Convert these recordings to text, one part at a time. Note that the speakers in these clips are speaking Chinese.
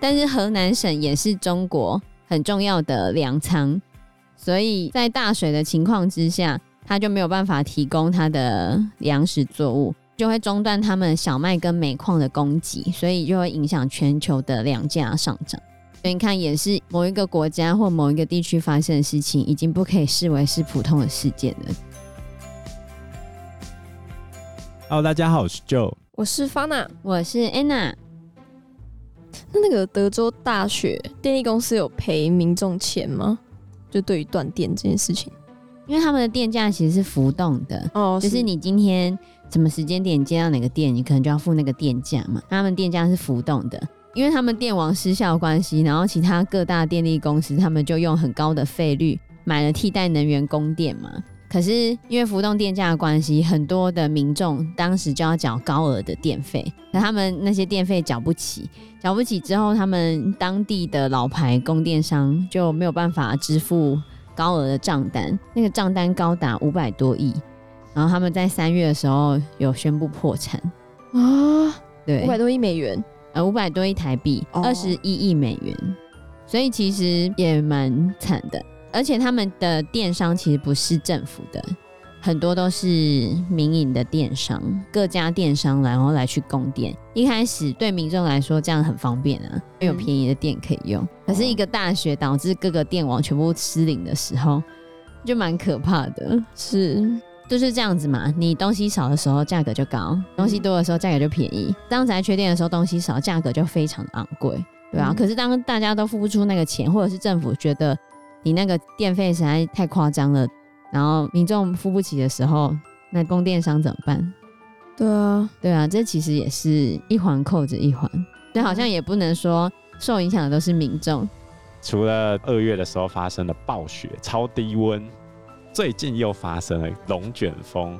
但是河南省也是中国很重要的粮仓，所以在大水的情况之下，它就没有办法提供它的粮食作物，就会中断他们小麦跟煤矿的供给，所以就会影响全球的粮价上涨。所以你看，也是某一个国家或某一个地区发生的事情，已经不可以视为是普通的事件了。Hello，大家好，我是 Joe，我是 Fana，我是 Anna。那那个德州大学电力公司有赔民众钱吗？就对于断电这件事情，因为他们的电价其实是浮动的哦，就是你今天什么时间点接到哪个电，你可能就要付那个电价嘛。他们电价是浮动的，因为他们电网失效关系，然后其他各大电力公司他们就用很高的费率买了替代能源供电嘛。可是因为浮动电价的关系，很多的民众当时就要缴高额的电费，那他们那些电费缴不起，缴不起之后，他们当地的老牌供电商就没有办法支付高额的账单，那个账单高达五百多亿，然后他们在三月的时候有宣布破产。啊，对，五百多亿美元，呃，五百多亿台币，二十一亿美元，所以其实也蛮惨的。而且他们的电商其实不是政府的，很多都是民营的电商，各家电商然后来去供电。一开始对民众来说这样很方便啊，因为有便宜的电可以用。可是一个大雪导致各个电网全部失灵的时候，就蛮可怕的。是，就是这样子嘛。你东西少的时候价格就高，东西多的时候价格就便宜。当才缺电的时候，东西少，价格就非常的昂贵，对啊。可是当大家都付不出那个钱，或者是政府觉得。你那个电费实在太夸张了，然后民众付不起的时候，那供电商怎么办？对啊，对啊，这其实也是一环扣着一环，但好像也不能说受影响的都是民众。除了二月的时候发生了暴雪、超低温，最近又发生了龙卷风。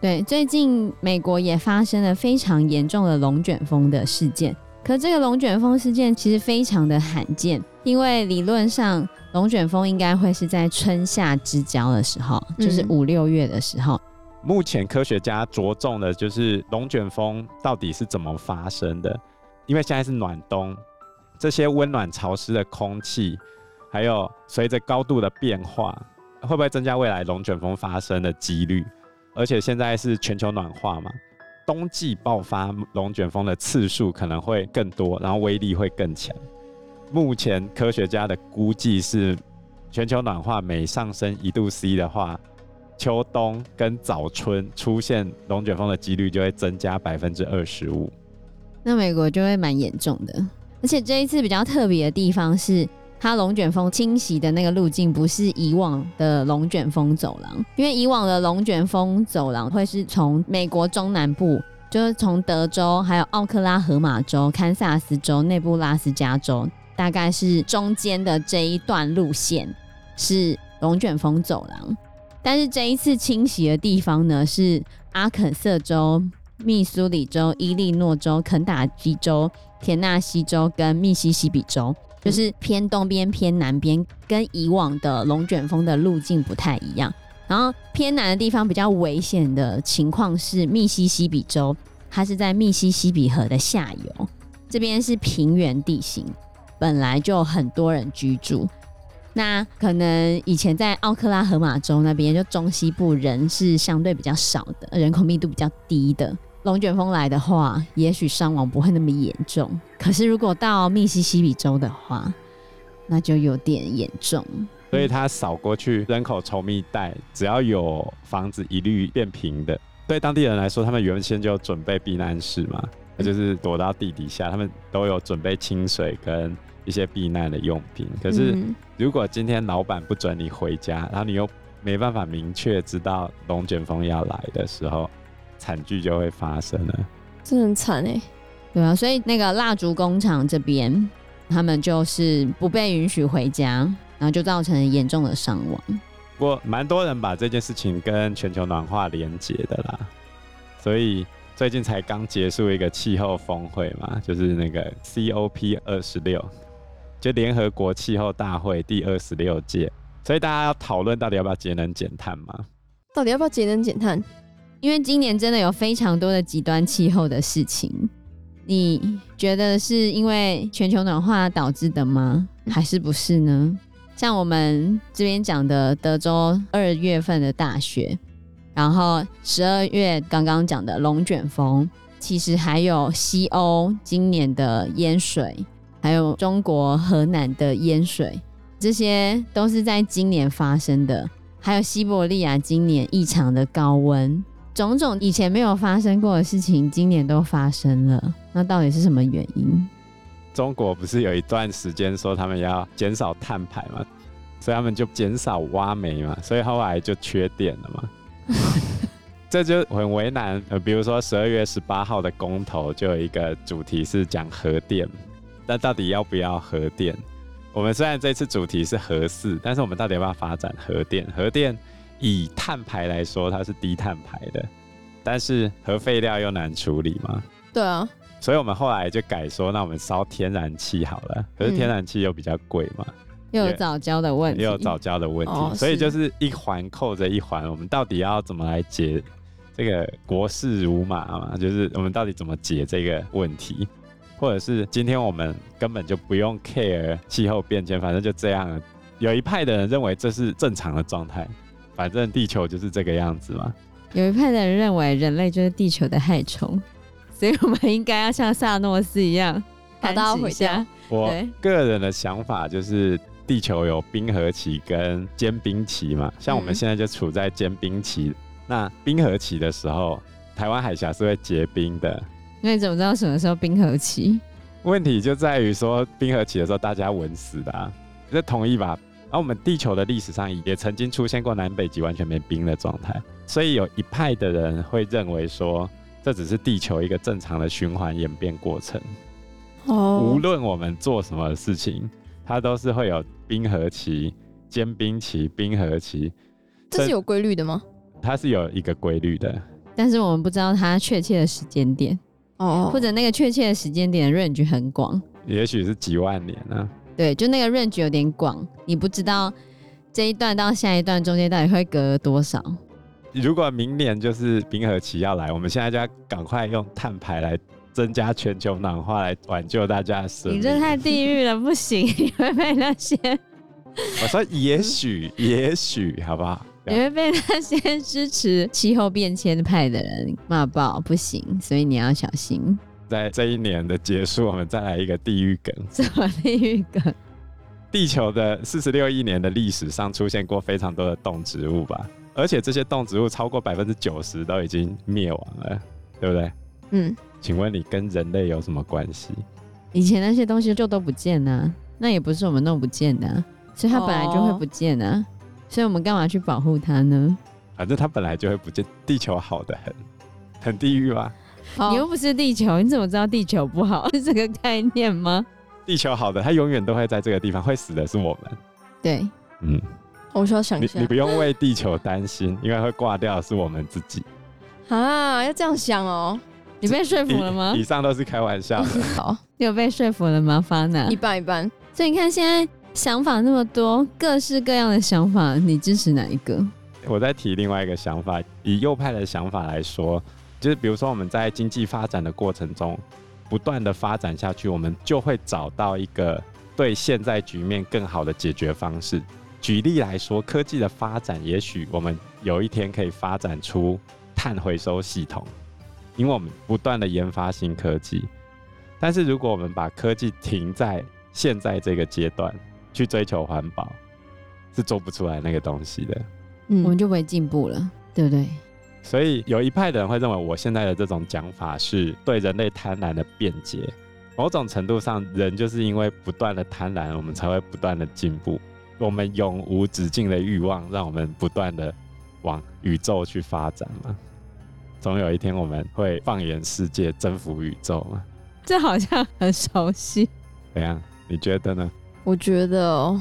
对，最近美国也发生了非常严重的龙卷风的事件。可这个龙卷风事件其实非常的罕见，因为理论上龙卷风应该会是在春夏之交的时候，就是五六月的时候。目前科学家着重的就是龙卷风到底是怎么发生的，因为现在是暖冬，这些温暖潮湿的空气，还有随着高度的变化，会不会增加未来龙卷风发生的几率？而且现在是全球暖化嘛。冬季爆发龙卷风的次数可能会更多，然后威力会更强。目前科学家的估计是，全球暖化每上升一度 C 的话，秋冬跟早春出现龙卷风的几率就会增加百分之二十五。那美国就会蛮严重的，而且这一次比较特别的地方是，它龙卷风侵袭的那个路径不是以往的龙卷风走廊，因为以往的龙卷风走廊会是从美国中南部，就是从德州、还有奥克拉荷马州、堪萨斯州、内布拉斯加州，大概是中间的这一段路线是龙卷风走廊。但是这一次侵袭的地方呢，是阿肯色州、密苏里州、伊利诺州、肯塔基州、田纳西州跟密西西比州。就是偏东边、偏南边，跟以往的龙卷风的路径不太一样。然后偏南的地方比较危险的情况是密西西比州，它是在密西西比河的下游，这边是平原地形，本来就很多人居住。那可能以前在奥克拉荷马州那边，就中西部人是相对比较少的，人口密度比较低的。龙卷风来的话，也许伤亡不会那么严重。可是如果到密西西比州的话，那就有点严重。所以它扫过去，人口稠密带，只要有房子一律变平的。对当地人来说，他们原先就准备避难室嘛，那就是躲到地底下，他们都有准备清水跟一些避难的用品。可是如果今天老板不准你回家，然后你又没办法明确知道龙卷风要来的时候，惨剧就会发生了，这很惨哎，对啊，所以那个蜡烛工厂这边，他们就是不被允许回家，然后就造成严重的伤亡。不过，蛮多人把这件事情跟全球暖化连结的啦，所以最近才刚结束一个气候峰会嘛，就是那个 COP 二十六，就联合国气候大会第二十六届，所以大家要讨论到底要不要节能减碳嘛？到底要不要节能减碳？因为今年真的有非常多的极端气候的事情。你觉得是因为全球暖化导致的吗？还是不是呢？像我们这边讲的德州二月份的大雪，然后十二月刚刚讲的龙卷风，其实还有西欧今年的淹水，还有中国河南的淹水，这些都是在今年发生的。还有西伯利亚今年异常的高温。种种以前没有发生过的事情，今年都发生了。那到底是什么原因？中国不是有一段时间说他们要减少碳排嘛，所以他们就减少挖煤嘛，所以后来就缺电了嘛。这就很为难。呃，比如说十二月十八号的公投就有一个主题是讲核电，那到底要不要核电？我们虽然这次主题是核四，但是我们到底要不要发展核电？核电。以碳排来说，它是低碳排的，但是核废料又难处理嘛？对啊，所以我们后来就改说，那我们烧天然气好了。可是天然气又比较贵嘛，嗯、又有早交的问题，又有早交的问题，哦、所以就是一环扣着一环。我们到底要怎么来解这个国事如马嘛？就是我们到底怎么解这个问题？或者是今天我们根本就不用 care 气候变迁，反正就这样。有一派的人认为这是正常的状态。反正地球就是这个样子嘛。有一派的人认为人类就是地球的害虫，所以我们应该要像萨诺斯一样，把它回家。我个人的想法就是，地球有冰河期跟间冰期嘛。像我们现在就处在间冰期，嗯、那冰河期的时候，台湾海峡是会结冰的。那你怎么知道什么时候冰河期？问题就在于说，冰河期的时候大家稳死的啊，这同意吧？而我们地球的历史上也曾经出现过南北极完全没冰的状态，所以有一派的人会认为说，这只是地球一个正常的循环演变过程。哦，无论我们做什么事情，它都是会有冰河期、间冰期、冰河期。这是有规律的吗？它是有一个规律的，但是我们不知道它确切的时间点。哦，或者那个确切的时间点的 range 很广，也许是几万年呢、啊。对，就那个 range 有点广，你不知道这一段到下一段中间到底会隔多少。如果明年就是冰河期要来，我们现在就要赶快用碳排来增加全球暖化，来挽救大家的生命。你这太地狱了，不行，你会被那些 我说也许，也许，好不好？你会被那些支持气候变迁派的人骂爆，不行，所以你要小心。在这一年的结束，我们再来一个地狱梗。什么地狱梗？地球的四十六亿年的历史上出现过非常多的动植物吧，而且这些动植物超过百分之九十都已经灭亡了，对不对？嗯。请问你跟人类有什么关系？以前那些东西就都不见了，那也不是我们弄不见的，所以它本来就会不见的，哦、所以我们干嘛去保护它呢？反正它本来就会不见。地球好的很，很地狱吧？你又不是地球，你怎么知道地球不好？是这个概念吗？地球好的，它永远都会在这个地方，会死的是我们。对，嗯，我需要想一下。你，你不用为地球担心，因为会挂掉的是我们自己。啊，要这样想哦。你被说服了吗？以，以上都是开玩笑的。好，你有被说服了吗，Fana？一半一半。所以你看，现在想法那么多，各式各样的想法，你支持哪一个？我再提另外一个想法，以右派的想法来说。就是比如说，我们在经济发展的过程中，不断的发展下去，我们就会找到一个对现在局面更好的解决方式。举例来说，科技的发展，也许我们有一天可以发展出碳回收系统，因为我们不断的研发新科技。但是，如果我们把科技停在现在这个阶段去追求环保，是做不出来那个东西的。嗯，我们就不会进步了，对不对？所以有一派的人会认为，我现在的这种讲法是对人类贪婪的辩解。某种程度上，人就是因为不断的贪婪，我们才会不断的进步。我们永无止境的欲望，让我们不断的往宇宙去发展嘛。总有一天，我们会放眼世界，征服宇宙嘛。这好像很熟悉。怎样？你觉得呢？我觉得哦。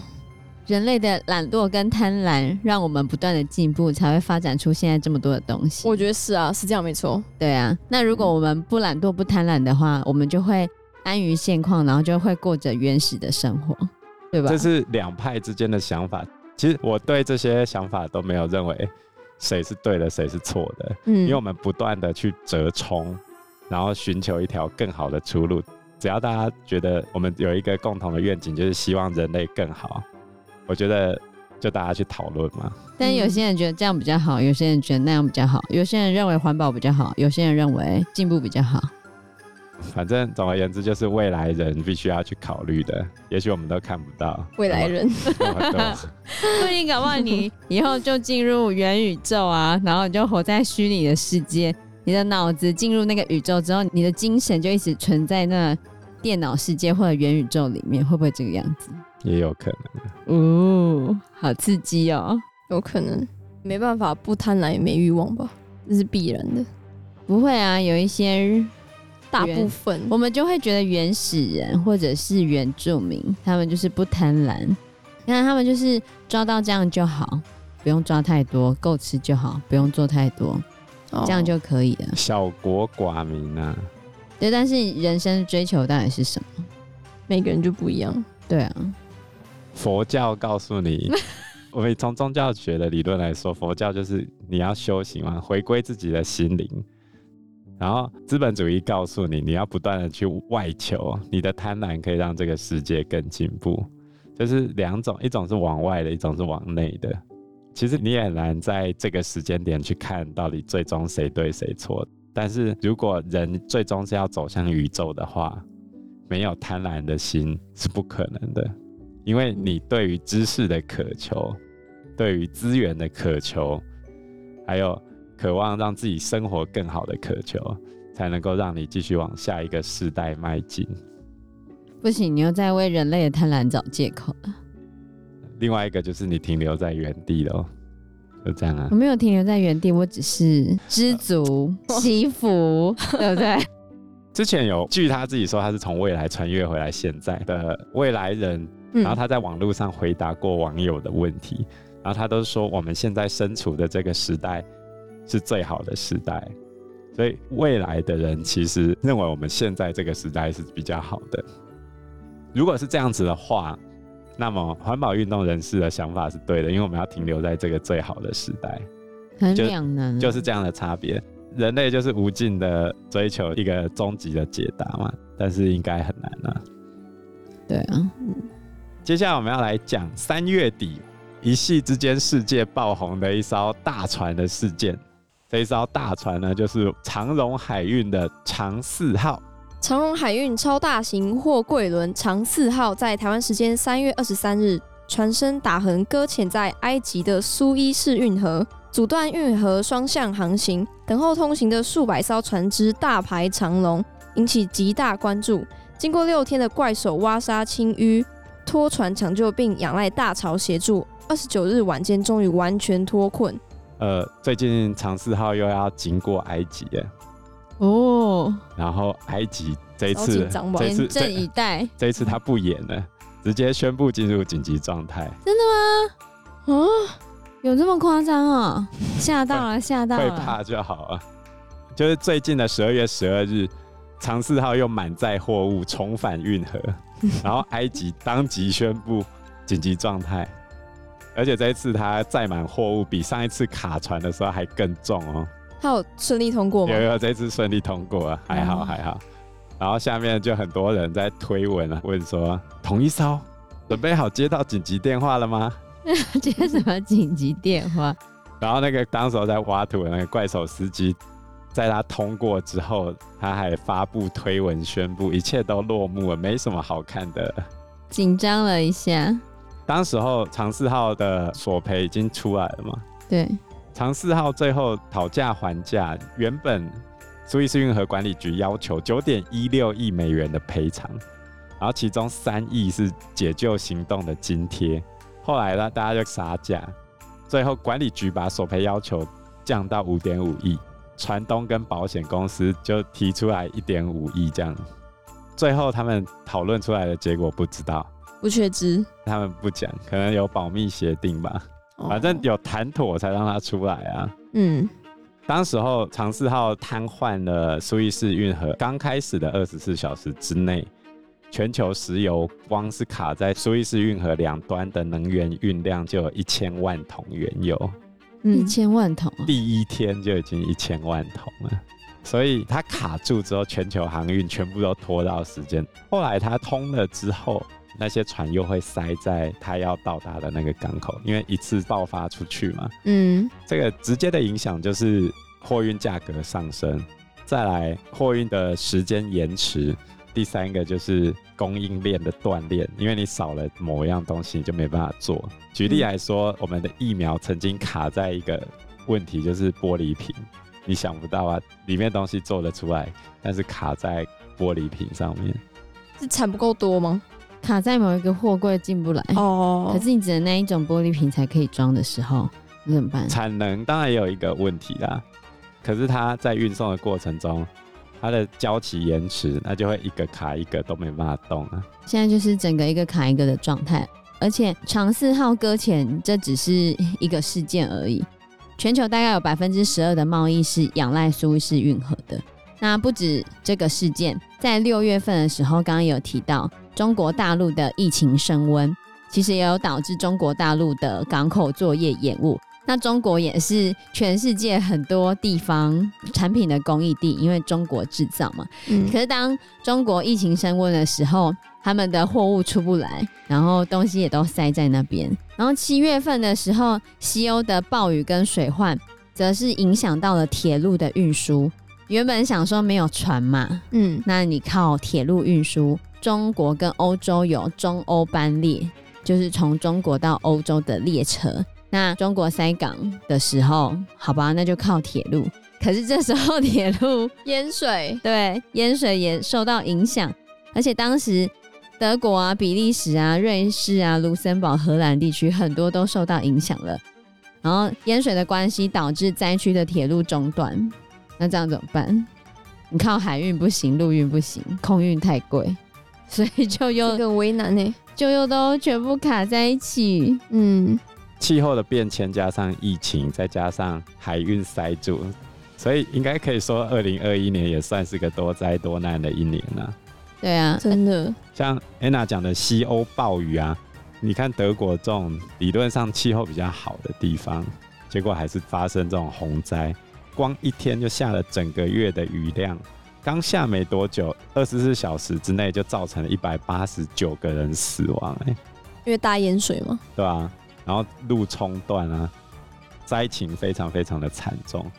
人类的懒惰跟贪婪，让我们不断的进步，才会发展出现在这么多的东西。我觉得是啊，是这样没错。对啊，那如果我们不懒惰不贪婪的话，我们就会安于现况，然后就会过着原始的生活，对吧？这是两派之间的想法。其实我对这些想法都没有认为谁是对的，谁是错的，嗯，因为我们不断的去折冲，然后寻求一条更好的出路。只要大家觉得我们有一个共同的愿景，就是希望人类更好，我觉得就大家去讨论嘛。但有些人觉得这样比较好，有些人觉得那样比较好，有些人认为环保比较好，有些人认为进步比较好。反正总而言之，就是未来人必须要去考虑的。也许我们都看不到未来人，那么多不一定，搞不好你以后就进入元宇宙啊，然后你就活在虚拟的世界，你的脑子进入那个宇宙之后，你的精神就一直存在那电脑世界或者元宇宙里面，会不会这个样子？也有可能。哦，好刺激哦！有可能没办法不贪婪也没欲望吧，这是必然的。不会啊，有一些。大部分我们就会觉得原始人或者是原住民，他们就是不贪婪，你看他们就是抓到这样就好，不用抓太多，够吃就好，不用做太多，哦、这样就可以了。小国寡民啊，对，但是人生追求到底是什么？每个人就不一样。对啊，佛教告诉你，我们从宗教学的理论来说，佛教就是你要修行嘛，回归自己的心灵。然后资本主义告诉你，你要不断的去外求，你的贪婪可以让这个世界更进步。就是两种，一种是往外的，一种是往内的。其实你也难在这个时间点去看到底最终谁对谁错。但是如果人最终是要走向宇宙的话，没有贪婪的心是不可能的，因为你对于知识的渴求，对于资源的渴求，还有。渴望让自己生活更好的渴求，才能够让你继续往下一个世代迈进。不行，你又在为人类的贪婪找借口了。另外一个就是你停留在原地了，就这样啊。我没有停留在原地，我只是知足 惜福，对不对？之前有据他自己说，他是从未来穿越回来现在的未来人，然后他在网络上回答过网友的问题，然后他都说我们现在身处的这个时代。是最好的时代，所以未来的人其实认为我们现在这个时代是比较好的。如果是这样子的话，那么环保运动人士的想法是对的，因为我们要停留在这个最好的时代。很两难，就是这样的差别。人类就是无尽的追求一个终极的解答嘛，但是应该很难啊。对啊，接下来我们要来讲三月底一夕之间世界爆红的一艘大船的事件。这一艘大船呢，就是长荣海运的长四号。长荣海运超大型货柜轮长四号在台湾时间三月二十三日，船身打横搁浅在埃及的苏伊士运河，阻断运河双向航行。等候通行的数百艘船只大排长龙，引起极大关注。经过六天的怪手挖沙清淤、拖船抢救，并仰赖大潮协助，二十九日晚间终于完全脱困。呃，最近长四号又要经过埃及耶，哦，然后埃及这一次，严阵以待，这一次他不演了，直接宣布进入紧急状态。真的吗？啊，有这么夸张啊？吓到了，吓到了，会怕就好了。就是最近的十二月十二日，长四号又满载货物重返运河，然后埃及当即宣布紧急状态。而且这一次他载满货物，比上一次卡船的时候还更重哦。他有顺利通过吗？有有，这次顺利通过啊，还好还好。然后下面就很多人在推文啊，问说：同一艘准备好接到紧急电话了吗？接什么紧急电话？然后那个当时在挖土的那个怪手司机，在他通过之后，他还发布推文宣布一切都落幕了，没什么好看的。紧张了一下。当时候长四号的索赔已经出来了嘛？对，长四号最后讨价还价，原本苏伊士运河管理局要求九点一六亿美元的赔偿，然后其中三亿是解救行动的津贴。后来呢，大家就杀价，最后管理局把索赔要求降到五点五亿，船东跟保险公司就提出来一点五亿这样。最后他们讨论出来的结果不知道。不确知，他们不讲，可能有保密协定吧。反正有谈妥才让他出来啊。嗯，当时候长四号瘫痪了苏伊士运河，刚开始的二十四小时之内，全球石油光是卡在苏伊士运河两端的能源运量就有一千万桶原油。一千万桶啊，第一天就已经一千万桶了。所以它卡住之后，全球航运全部都拖到时间。后来它通了之后，那些船又会塞在它要到达的那个港口，因为一次爆发出去嘛。嗯，这个直接的影响就是货运价格上升，再来货运的时间延迟，第三个就是供应链的断裂，因为你少了某一样东西，你就没办法做。举例来说，嗯、我们的疫苗曾经卡在一个问题，就是玻璃瓶。你想不到啊，里面东西做得出来，但是卡在玻璃瓶上面，是产不够多吗？卡在某一个货柜进不来哦。可是你只能那一种玻璃瓶才可以装的时候，你怎么办？产能当然也有一个问题啦，可是它在运送的过程中，它的交期延迟，那就会一个卡一个都没办法动啊。现在就是整个一个卡一个的状态，而且长四号搁浅这只是一个事件而已。全球大概有百分之十二的贸易是仰赖苏伊士运河的。那不止这个事件，在六月份的时候，刚刚有提到中国大陆的疫情升温，其实也有导致中国大陆的港口作业延误。那中国也是全世界很多地方产品的供应地，因为中国制造嘛。嗯。可是当中国疫情升温的时候，他们的货物出不来，然后东西也都塞在那边。然后七月份的时候，西欧的暴雨跟水患，则是影响到了铁路的运输。原本想说没有船嘛，嗯，那你靠铁路运输，中国跟欧洲有中欧班列，就是从中国到欧洲的列车。那中国塞港的时候，好吧，那就靠铁路。可是这时候铁路淹水，对，淹水也受到影响，而且当时。德国啊、比利时啊、瑞士啊、卢森堡、荷兰地区很多都受到影响了。然后淹水的关系导致灾区的铁路中断，那这样怎么办？你靠海运不行，陆运不行，空运太贵，所以就又更为难呢，就又都全部卡在一起。嗯，气候的变迁加上疫情，再加上海运塞住，所以应该可以说，二零二一年也算是个多灾多难的一年了。对啊，真的。像安娜讲的西欧暴雨啊，你看德国这种理论上气候比较好的地方，结果还是发生这种洪灾，光一天就下了整个月的雨量，刚下没多久，二十四小时之内就造成了一百八十九个人死亡，欸，哎，因为大淹水嘛，对啊，然后路冲断啊，灾情非常非常的惨重。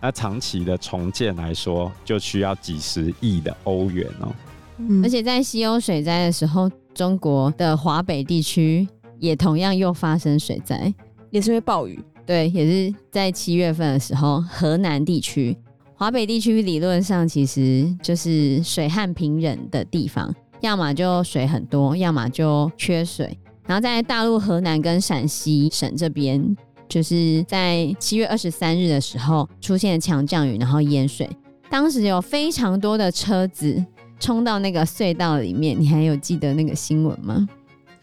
那长期的重建来说，就需要几十亿的欧元哦。嗯、而且在西欧水灾的时候，中国的华北地区也同样又发生水灾，也是因为暴雨。对，也是在七月份的时候，河南地区、华北地区理论上其实就是水旱平忍的地方，要么就水很多，要么就缺水。然后在大陆河南跟陕西省这边，就是在七月二十三日的时候出现强降雨，然后淹水，当时有非常多的车子。冲到那个隧道里面，你还有记得那个新闻吗？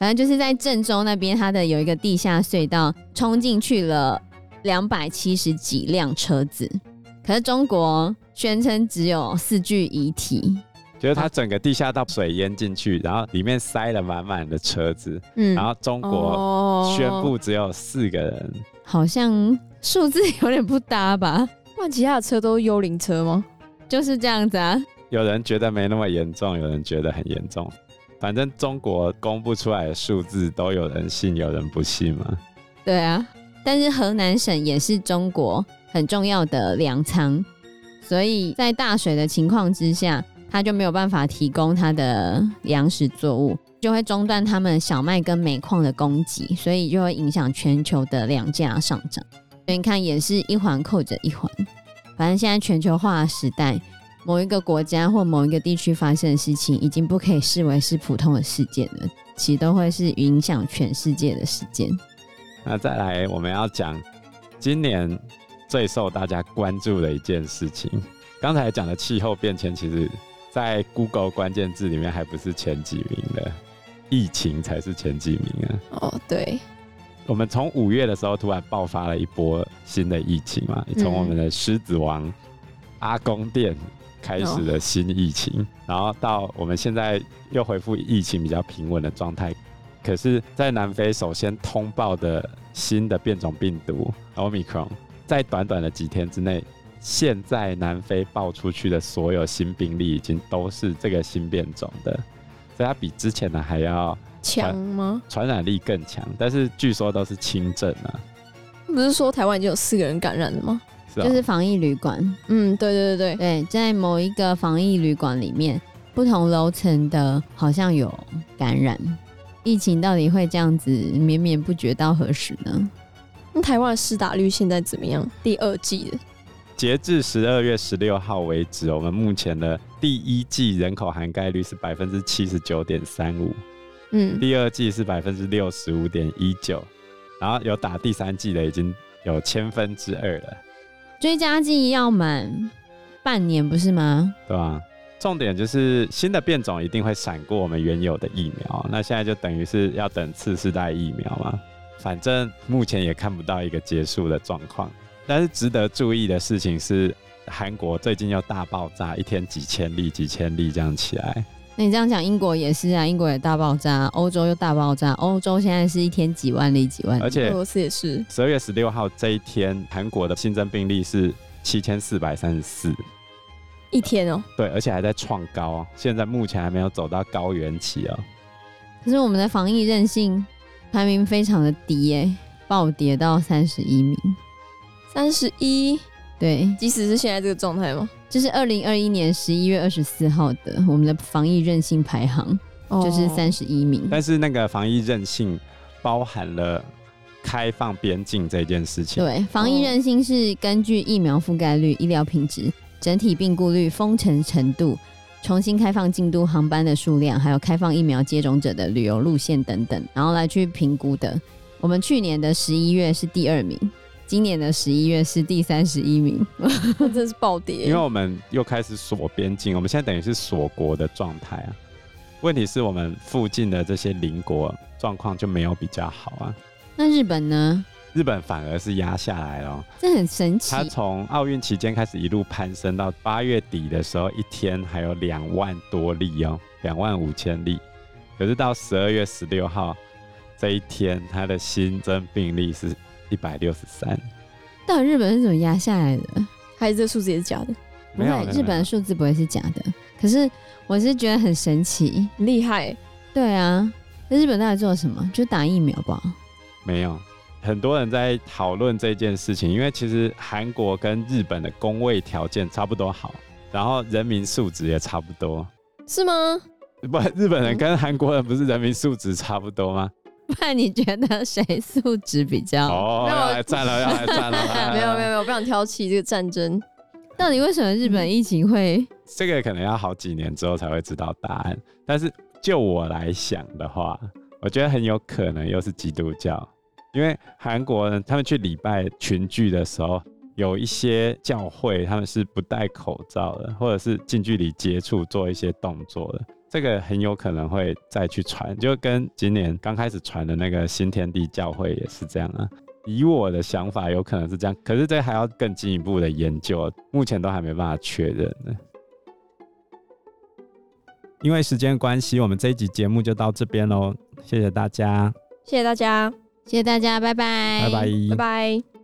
反正就是在郑州那边，它的有一个地下隧道，冲进去了两百七十几辆车子。可是中国宣称只有四具遗体，就是它整个地下道水淹进去，然后里面塞了满满的车子。嗯，然后中国宣布只有四个人，好像数字有点不搭吧？那其他的车都是幽灵车吗？就是这样子啊。有人觉得没那么严重，有人觉得很严重。反正中国公布出来的数字都有人信，有人不信嘛。对啊，但是河南省也是中国很重要的粮仓，所以在大水的情况之下，它就没有办法提供它的粮食作物，就会中断他们小麦跟煤矿的供给，所以就会影响全球的粮价上涨。所以你看，也是一环扣着一环。反正现在全球化的时代。某一个国家或某一个地区发生的事情，已经不可以视为是普通的事件了，其实都会是影响全世界的事件。那再来，我们要讲今年最受大家关注的一件事情。刚才讲的气候变迁，其实在 Google 关键字里面还不是前几名的，疫情才是前几名啊。哦，对，我们从五月的时候突然爆发了一波新的疫情嘛，从我们的狮子王、嗯、阿公店。开始了新疫情，oh. 然后到我们现在又恢复疫情比较平稳的状态。可是，在南非首先通报的新的变种病毒 Omicron，在短短的几天之内，现在南非爆出去的所有新病例已经都是这个新变种的，所以它比之前的还要强吗？传染力更强，但是据说都是轻症啊。不是说台湾已经有四个人感染了吗？是啊，就是防疫旅馆。嗯，对对对对对，在某一个防疫旅馆里面，不同楼层的好像有感染。疫情到底会这样子绵绵不绝到何时呢？那台湾的施打率现在怎么样？第二季的，截至十二月十六号为止，我们目前的第一季人口涵盖率是百分之七十九点三五，嗯，第二季是百分之六十五点一九。然后有打第三季的已经有千分之二了，追加剂要满半年不是吗？对吧？重点就是新的变种一定会闪过我们原有的疫苗，那现在就等于是要等次世代疫苗嘛。反正目前也看不到一个结束的状况。但是值得注意的事情是，韩国最近又大爆炸，一天几千例、几千例这样起来。那你这样讲，英国也是啊，英国也大爆炸，欧洲又大爆炸，欧洲现在是一天几万例、几万例，而且俄罗斯也是。十二月十六号这一天，韩国的新增病例是七千四百三十四，一天哦。对，而且还在创高，现在目前还没有走到高原期哦。可是我们的防疫韧性排名非常的低耶，暴跌到三十一名，三十一。对，即使是现在这个状态吗？这是二零二一年十一月二十四号的我们的防疫韧性排行，哦、就是三十一名。但是那个防疫韧性包含了开放边境这件事情。对，防疫韧性是根据疫苗覆盖率、医疗品质、整体病故率、封城程度、重新开放进度航班的数量，还有开放疫苗接种者的旅游路线等等，然后来去评估的。我们去年的十一月是第二名。今年的十一月是第三十一名，真是暴跌。因为我们又开始锁边境，我们现在等于是锁国的状态啊。问题是我们附近的这些邻国状况就没有比较好啊。那日本呢？日本反而是压下来了，这很神奇。它从奥运期间开始一路攀升到八月底的时候，一天还有两万多例哦，两万五千例。可是到十二月十六号这一天，它的新增病例是。一百六十三，到底日本是怎么压下来的？还是这个数字也是假的？不会，日本的数字不会是假的。可是我是觉得很神奇，厉害。对啊，那日本到底做了什么？就打疫苗吧？没有，很多人在讨论这件事情，因为其实韩国跟日本的工位条件差不多好，然后人民素质也差不多，是吗？不，日本人跟韩国人不是人民素质差不多吗？不然你觉得谁素质比较好？哦，要来战了，要来战了！没有没有没有，我不想挑起这个战争。到底为什么日本疫情会？嗯，这个可能要好几年之后才会知道答案。但是就我来想的话，我觉得很有可能又是基督教，因为韩国人他们去礼拜群聚的时候，有一些教会他们是不戴口罩的，或者是近距离接触做一些动作的。这个很有可能会再去传，就跟今年刚开始传的那个新天地教会也是这样啊。以我的想法，有可能是这样，可是这还要更进一步的研究，目前都还没办法确认呢。因为时间关系，我们这一集节目就到这边喽，谢谢大家，谢谢大家，谢谢大家，拜拜，拜拜，拜拜。